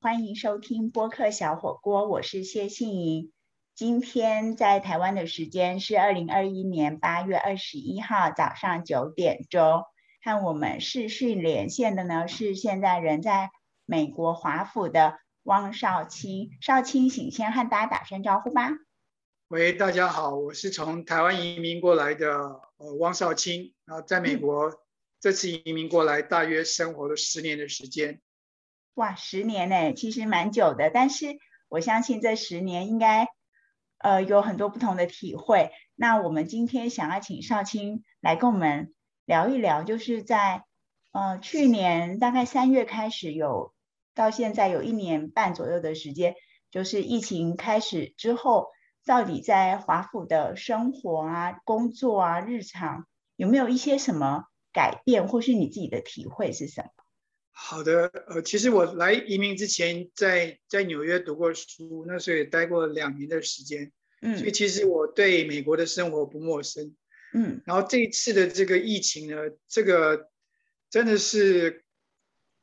欢迎收听播客小火锅，我是谢杏莹。今天在台湾的时间是二零二一年八月二十一号早上九点钟，和我们视讯连线的呢是现在人在美国华府的汪少卿。少清，请先和大家打声招呼吧。喂，大家好，我是从台湾移民过来的呃汪少卿，然后在美国这次移民过来，大约生活了十年的时间。哇，十年呢，其实蛮久的。但是我相信这十年应该，呃，有很多不同的体会。那我们今天想要请少卿来跟我们聊一聊，就是在呃去年大概三月开始有，到现在有一年半左右的时间，就是疫情开始之后，到底在华府的生活啊、工作啊、日常有没有一些什么改变，或是你自己的体会是什么？好的，呃，其实我来移民之前，在在纽约读过书，那时候也待过两年的时间，嗯，所以其实我对美国的生活不陌生，嗯，然后这一次的这个疫情呢，这个真的是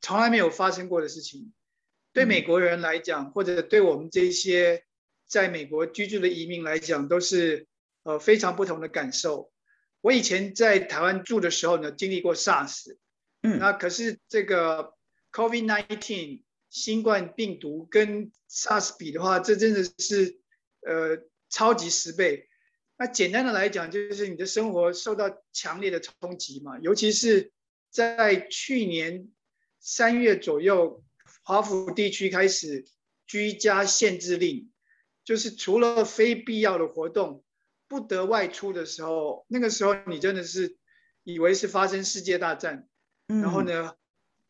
从来没有发生过的事情，对美国人来讲，或者对我们这些在美国居住的移民来讲，都是呃非常不同的感受。我以前在台湾住的时候呢，经历过 SARS。那可是这个 COVID-19 新冠病毒跟 SARS 比的话，这真的是呃超级十倍。那简单的来讲，就是你的生活受到强烈的冲击嘛。尤其是在去年三月左右，华府地区开始居家限制令，就是除了非必要的活动不得外出的时候，那个时候你真的是以为是发生世界大战。然后呢？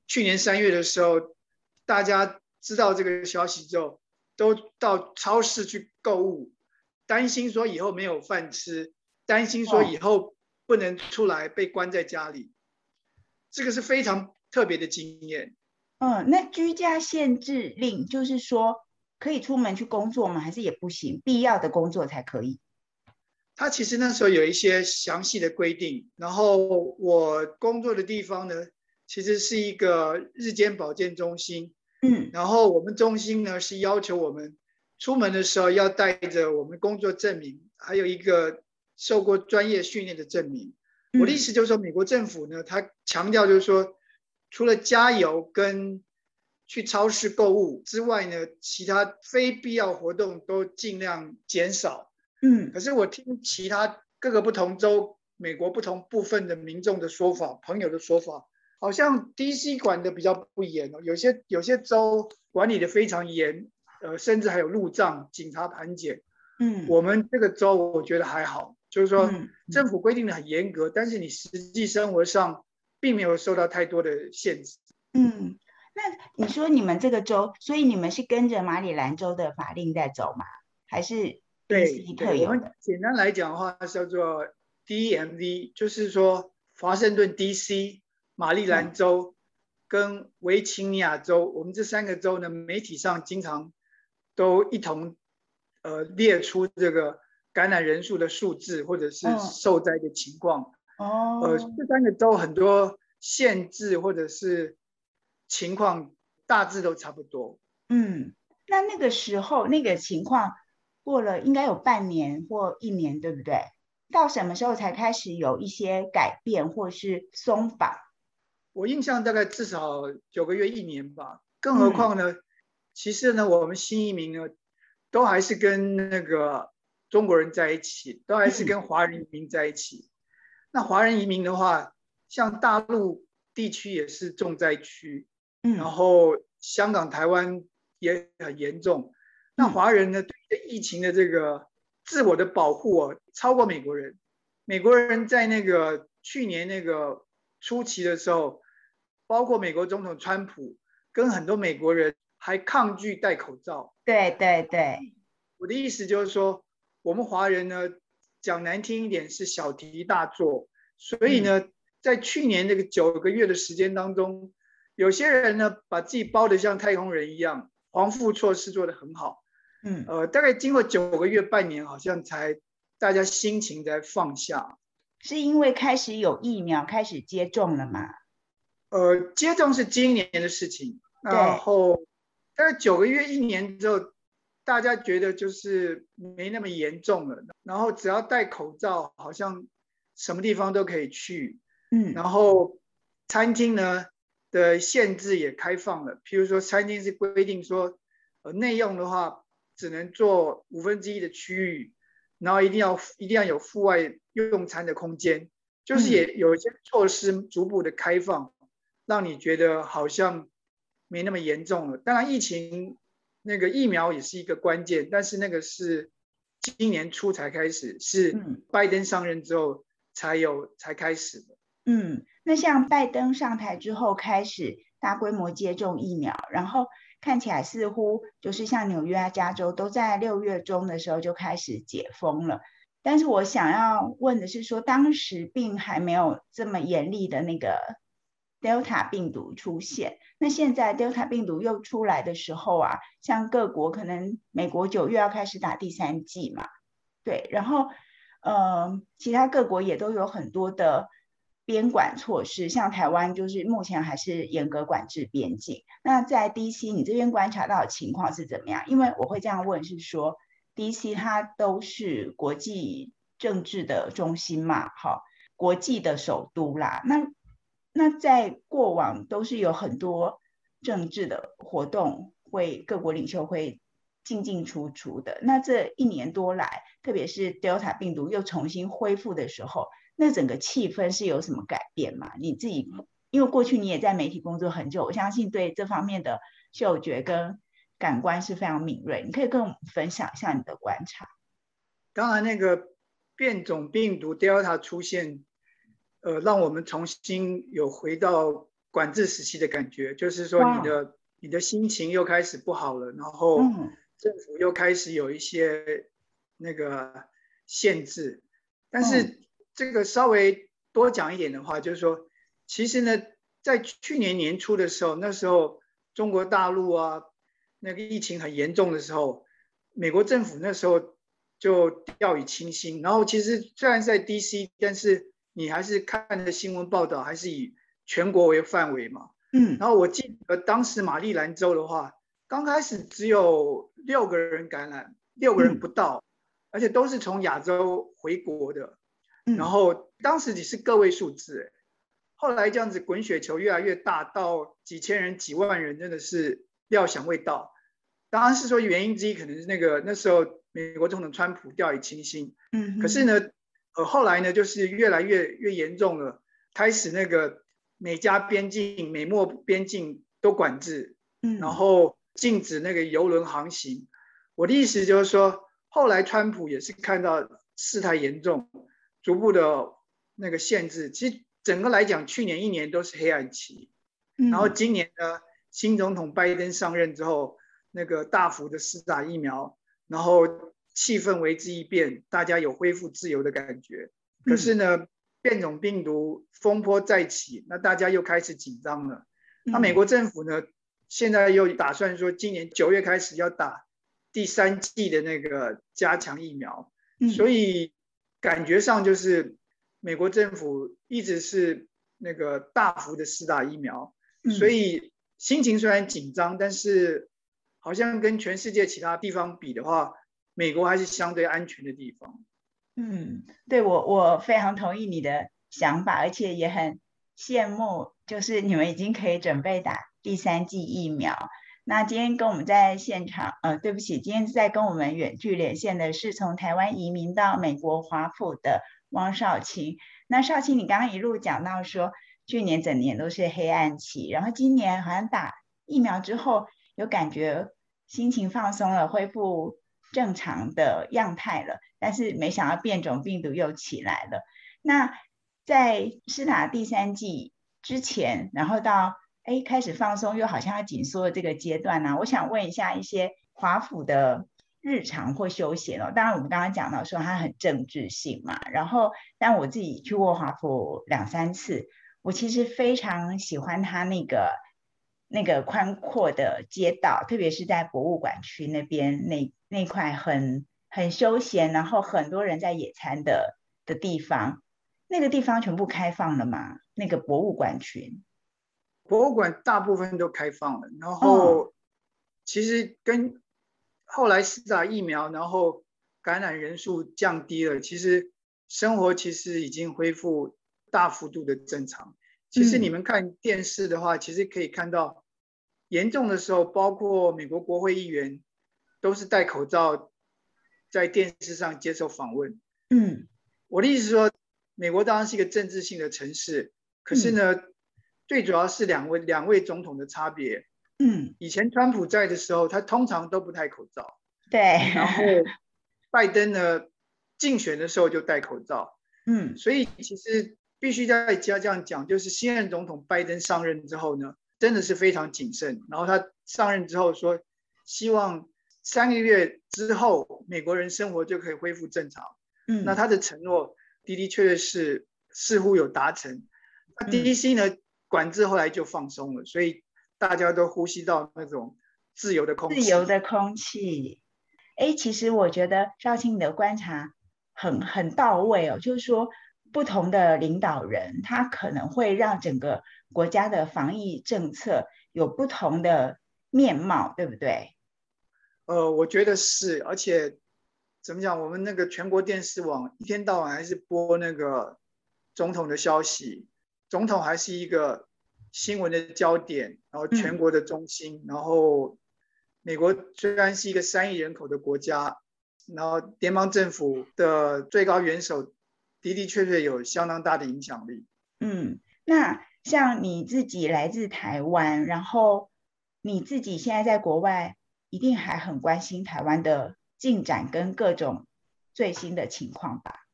去年三月的时候，大家知道这个消息之后，都到超市去购物，担心说以后没有饭吃，担心说以后不能出来，被关在家里。这个是非常特别的经验。嗯，那居家限制令就是说可以出门去工作吗？还是也不行？必要的工作才可以？他其实那时候有一些详细的规定，然后我工作的地方呢，其实是一个日间保健中心，嗯，然后我们中心呢是要求我们出门的时候要带着我们工作证明，还有一个受过专业训练的证明。我的意思就是说，美国政府呢，他强调就是说，除了加油跟去超市购物之外呢，其他非必要活动都尽量减少。嗯，可是我听其他各个不同州、美国不同部分的民众的说法、朋友的说法，好像 D.C. 管的比较不严哦，有些有些州管理的非常严，呃，甚至还有路障、警察盘检。嗯，我们这个州我觉得还好，就是说政府规定的很严格，但是你实际生活上并没有受到太多的限制。嗯，那你说你们这个州，所以你们是跟着马里兰州的法令在走吗？还是？对，我们简单来讲的话叫做 DMV，就是说华盛顿 DC、马里兰州跟维吉尼亚州，我们这三个州呢，媒体上经常都一同呃列出这个感染人数的数字或者是受灾的情况。哦，呃，这三个州很多限制或者是情况大致都差不多。嗯，那那个时候那个情况。过了应该有半年或一年，对不对？到什么时候才开始有一些改变或是松绑？我印象大概至少九个月、一年吧。更何况呢，其实呢，我们新移民呢，都还是跟那个中国人在一起，都还是跟华人移民在一起。那华人移民的话，像大陆地区也是重灾区，嗯，然后香港、台湾也很严重。那华人呢？对疫情的这个自我的保护哦，超过美国人。美国人在那个去年那个初期的时候，包括美国总统川普跟很多美国人还抗拒戴口罩。对对对，我的意思就是说，我们华人呢，讲难听一点是小题大做。所以呢，在去年那个九个月的时间当中，有些人呢，把自己包得像太空人一样，防护措施做得很好。嗯，呃，大概经过九个月、半年，好像才大家心情才放下，是因为开始有疫苗，开始接种了吗？呃，接种是今年的事情，然后大概九个月、一年之后，大家觉得就是没那么严重了。然后只要戴口罩，好像什么地方都可以去。嗯，然后餐厅呢的限制也开放了，譬如说餐厅是规定说，呃，内用的话只能做五分之一的区域，然后一定要一定要有户外用餐的空间，就是也有一些措施逐步的开放，让你觉得好像。没那么严重了。当然，疫情那个疫苗也是一个关键，但是那个是今年初才开始，是拜登上任之后才有才开始的。嗯，那像拜登上台之后开始大规模接种疫苗，然后看起来似乎就是像纽约啊、加州都在六月中的时候就开始解封了。但是我想要问的是，说当时并还没有这么严厉的那个。Delta 病毒出现，那现在 Delta 病毒又出来的时候啊，像各国可能美国九月要开始打第三剂嘛，对，然后呃，其他各国也都有很多的边管措施，像台湾就是目前还是严格管制边境。那在 DC 你这边观察到的情况是怎么样？因为我会这样问，是说 DC 它都是国际政治的中心嘛，好，国际的首都啦，那。那在过往都是有很多政治的活动，会各国领袖会进进出出的。那这一年多来，特别是 Delta 病毒又重新恢复的时候，那整个气氛是有什么改变吗？你自己因为过去你也在媒体工作很久，我相信对这方面的嗅觉跟感官是非常敏锐。你可以跟我们分享一下你的观察。当然，那个变种病毒 Delta 出现。呃，让我们重新有回到管制时期的感觉，就是说你的你的心情又开始不好了，然后政府又开始有一些那个限制。但是这个稍微多讲一点的话，就是说，其实呢，在去年年初的时候，那时候中国大陆啊那个疫情很严重的时候，美国政府那时候就掉以轻心。然后其实虽然在 DC，但是你还是看的新闻报道，还是以全国为范围嘛？嗯，然后我记得当时马里兰州的话，刚开始只有六个人感染，六个人不到，而且都是从亚洲回国的。然后当时只是个位数字，后来这样子滚雪球越来越大，到几千人、几万人，真的是料想未到。当然是说原因之一，可能是那个那时候美国总统川普掉以轻心。嗯，可是呢？呃，后来呢，就是越来越越严重了，开始那个美加边境、美墨边境都管制，嗯，然后禁止那个游轮航行。我的意思就是说，后来川普也是看到事态严重，逐步的那个限制。其实整个来讲，去年一年都是黑暗期，然后今年呢，新总统拜登上任之后，那个大幅的施打疫苗，然后。气氛为之一变，大家有恢复自由的感觉。可是呢，变种病毒风波再起，那大家又开始紧张了。那美国政府呢，现在又打算说，今年九月开始要打第三季的那个加强疫苗。所以感觉上就是美国政府一直是那个大幅的施打疫苗。所以心情虽然紧张，但是好像跟全世界其他地方比的话。美国还是相对安全的地方。嗯，对我我非常同意你的想法，而且也很羡慕，就是你们已经可以准备打第三剂疫苗。那今天跟我们在现场，呃，对不起，今天在跟我们远距连线的是从台湾移民到美国华府的汪少卿。那少卿，你刚刚一路讲到说，去年整年都是黑暗期，然后今年好像打疫苗之后，有感觉心情放松了，恢复。正常的样态了，但是没想到变种病毒又起来了。那在施打第三剂之前，然后到哎开始放松，又好像要紧缩的这个阶段呢？我想问一下一些华府的日常或休闲哦。当然，我们刚刚讲到说它很政治性嘛。然后，但我自己去过华府两三次，我其实非常喜欢它那个。那个宽阔的街道，特别是在博物馆区那边，那那块很很休闲，然后很多人在野餐的的地方，那个地方全部开放了吗？那个博物馆群，博物馆大部分都开放了，然后其实跟后来施打疫苗，然后感染人数降低了，其实生活其实已经恢复大幅度的正常。其实你们看电视的话，其实可以看到，严重的时候，包括美国国会议员都是戴口罩在电视上接受访问。嗯，我的意思是说，美国当然是一个政治性的城市，可是呢，最主要是两位两位总统的差别。嗯，以前川普在的时候，他通常都不戴口罩。对。然后 拜登呢，竞选的时候就戴口罩。嗯。所以其实必须再加这样讲，就是新任总统拜登上任之后呢，真的是非常谨慎。然后他上任之后说，希望三个月之后美国人生活就可以恢复正常。嗯。那他的承诺的的确确是似乎有达成。那 D.C. 呢，管制后来就放松了，所以。大家都呼吸到那种自由的空气。自由的空气，哎，其实我觉得赵青你的观察很很到位哦。就是说，不同的领导人，他可能会让整个国家的防疫政策有不同的面貌，对不对？呃，我觉得是，而且怎么讲，我们那个全国电视网一天到晚还是播那个总统的消息，总统还是一个。新闻的焦点，然后全国的中心，然后美国虽然是一个三亿人口的国家，然后联邦政府的最高元首的的确确有相当大的影响力。嗯，那像你自己来自台湾，然后你自己现在在国外，一定还很关心台湾的进展跟各种最新的情况吧？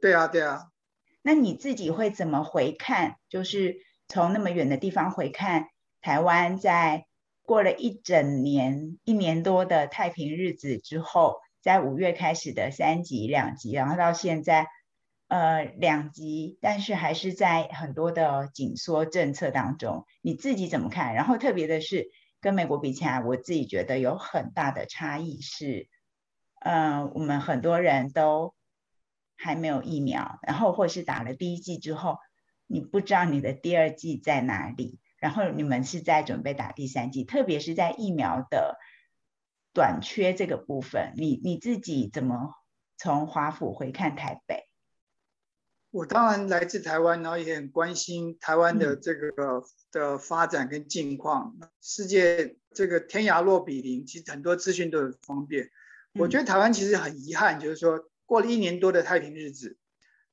对啊，对啊。那你自己会怎么回看？就是。从那么远的地方回看台湾，在过了一整年、一年多的太平日子之后，在五月开始的三级、两级，然后到现在，呃，两级，但是还是在很多的紧缩政策当中。你自己怎么看？然后特别的是，跟美国比起来，我自己觉得有很大的差异是，嗯，我们很多人都还没有疫苗，然后或是打了第一剂之后。你不知道你的第二剂在哪里，然后你们是在准备打第三剂，特别是在疫苗的短缺这个部分，你你自己怎么从华府回看台北？我当然来自台湾，然后也很关心台湾的这个的发展跟境况。世界这个天涯若比邻，其实很多资讯都很方便。我觉得台湾其实很遗憾，就是说过了一年多的太平日子。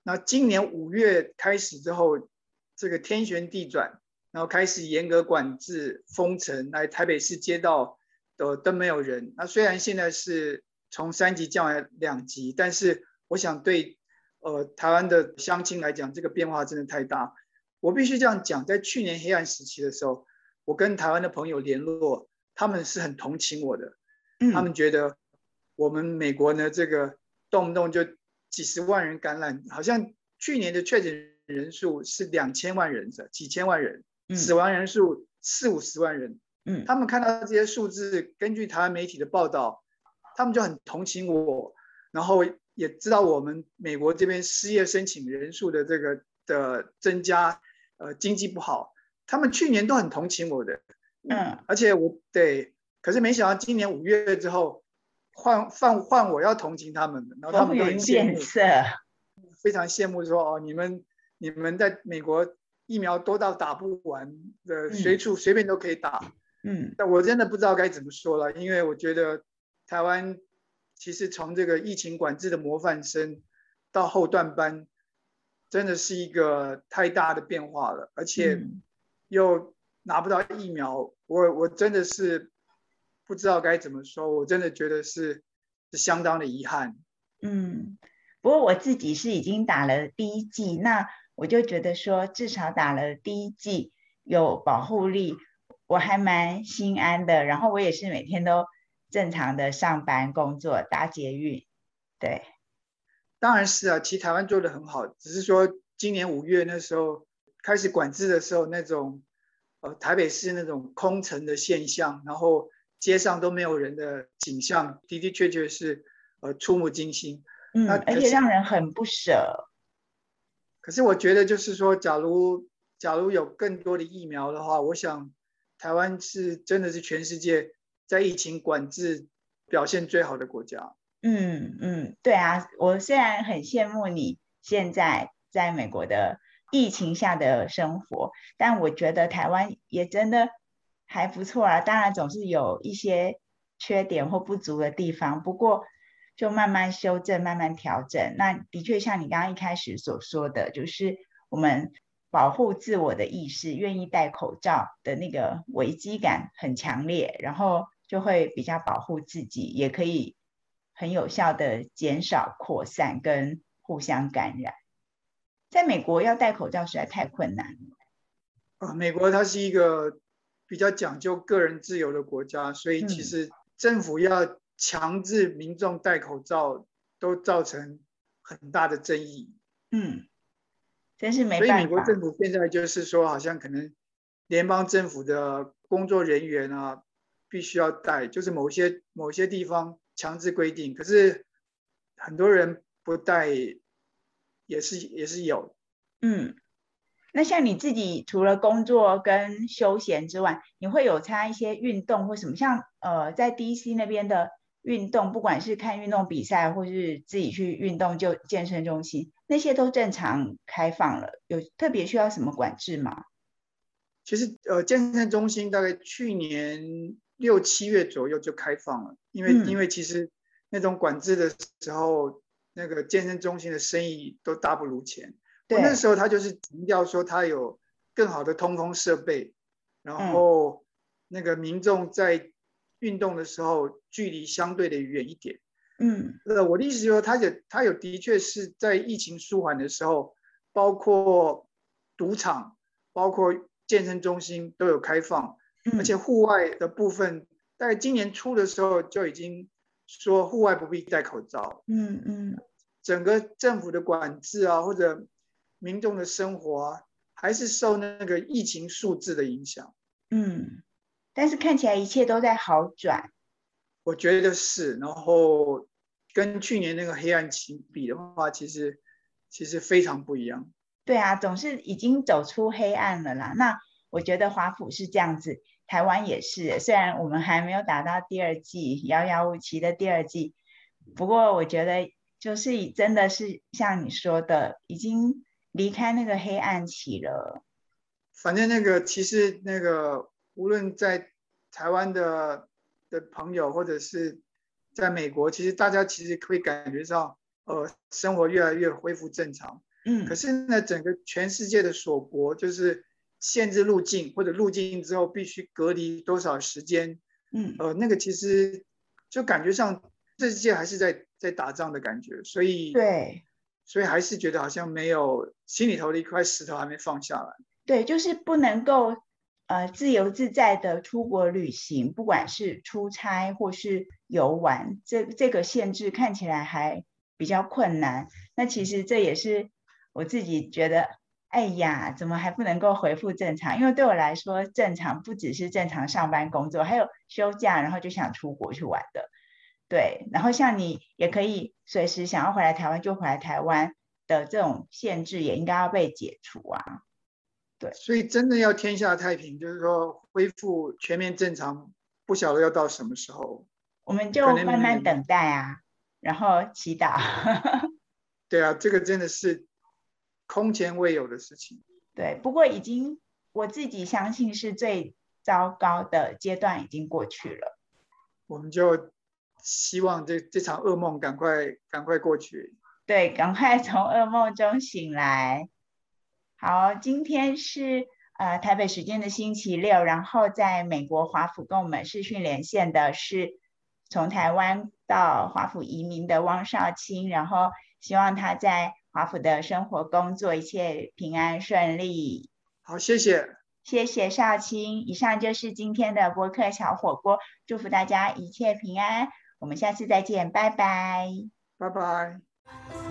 那今年五月开始之后，这个天旋地转，然后开始严格管制、封城，来台北市街道的都没有人。那虽然现在是从三级降为两级，但是我想对呃台湾的乡亲来讲，这个变化真的太大。我必须这样讲，在去年黑暗时期的时候，我跟台湾的朋友联络，他们是很同情我的，他们觉得我们美国呢，这个动不动就。几十万人感染，好像去年的确诊人数是两千万人的，几千万人，死亡人数四五十万人。嗯，他们看到这些数字，根据台湾媒体的报道，他们就很同情我，然后也知道我们美国这边失业申请人数的这个的增加，呃，经济不好，他们去年都很同情我的。嗯，而且我对，可是没想到今年五月之后。换换换，我要同情他们，然后他们都很羡慕，非常羡慕说哦，你们你们在美国疫苗多到打不完的，随处随便都可以打，嗯，但我真的不知道该怎么说了，因为我觉得台湾其实从这个疫情管制的模范生到后段班，真的是一个太大的变化了，而且又拿不到疫苗，我我真的是。不知道该怎么说，我真的觉得是是相当的遗憾。嗯，不过我自己是已经打了第一剂，那我就觉得说至少打了第一剂有保护力，我还蛮心安的。然后我也是每天都正常的上班工作搭捷运。对，当然是啊，其实台湾做的很好，只是说今年五月那时候开始管制的时候，那种呃台北市那种空城的现象，然后。街上都没有人的景象，的的确确是呃触目惊心。嗯，而且让人很不舍。可是我觉得，就是说，假如假如有更多的疫苗的话，我想台湾是真的是全世界在疫情管制表现最好的国家。嗯嗯，对啊，我虽然很羡慕你现在在美国的疫情下的生活，但我觉得台湾也真的还不错啊。当然总是有一些缺点或不足的地方，不过就慢慢修正，慢慢调整。那的确像你刚刚一开始所说的，就是我们保护自我的意识，愿意戴口罩的那个危机感很强烈，然后就会比较保护自己，也可以。很有效的减少扩散跟互相感染，在美国要戴口罩实在太困难了。啊，美国它是一个比较讲究个人自由的国家，所以其实政府要强制民众戴口罩，都造成很大的争议。嗯，真是没办法。所以美国政府现在就是说，好像可能联邦政府的工作人员啊，必须要戴，就是某些某些地方。强制规定，可是很多人不戴，也是也是有。嗯，那像你自己除了工作跟休闲之外，你会有参加一些运动或什么？像呃，在 DC 那边的运动，不管是看运动比赛，或是自己去运动，就健身中心那些都正常开放了，有特别需要什么管制吗？其实呃，健身中心大概去年。六七月左右就开放了，因为因为其实那种管制的时候，那个健身中心的生意都大不如前。我，那时候他就是强调说他有更好的通风设备，然后那个民众在运动的时候距离相对的远一点。嗯，呃，我的意思就是说，他有他有的确是在疫情舒缓的时候，包括赌场、包括健身中心都有开放。而且户外的部分，在今年初的时候就已经说户外不必戴口罩。嗯嗯，整个政府的管制啊，或者民众的生活啊，还是受那个疫情数字的影响。嗯，但是看起来一切都在好转。我觉得是，然后跟去年那个黑暗期比的话，其实其实非常不一样。对啊，总是已经走出黑暗了啦。那我觉得华府是这样子。台湾也是，虽然我们还没有打到第二季遥遥无期的第二季，不过我觉得就是真的是像你说的，已经离开那个黑暗期了。反正那个其实那个无论在台湾的的朋友，或者是在美国，其实大家其实可以感觉到，呃，生活越来越恢复正常。嗯。可是呢，整个全世界的锁国就是。限制入境或者入境之后必须隔离多少时间？嗯，呃，那个其实就感觉上这世界还是在在打仗的感觉，所以对，所以还是觉得好像没有心里头的一块石头还没放下来。对，就是不能够呃自由自在的出国旅行，不管是出差或是游玩，这这个限制看起来还比较困难。那其实这也是我自己觉得。哎呀，怎么还不能够恢复正常？因为对我来说，正常不只是正常上班工作，还有休假，然后就想出国去玩的。对，然后像你也可以随时想要回来台湾就回来台湾的这种限制，也应该要被解除啊。对，所以真的要天下太平，就是说恢复全面正常，不晓得要到什么时候。我们就慢慢等待啊，然后祈祷。对啊，这个真的是。空前未有的事情，对。不过已经，我自己相信是最糟糕的阶段已经过去了。我们就希望这这场噩梦赶快赶快过去。对，赶快从噩梦中醒来。好，今天是呃台北时间的星期六，然后在美国华府跟我们视讯连线的是从台湾到华府移民的汪少卿，然后希望他在。华府的生活工作一切平安顺利。好，谢谢，谢谢少卿。以上就是今天的播客小火锅，祝福大家一切平安。我们下次再见，拜拜，拜拜。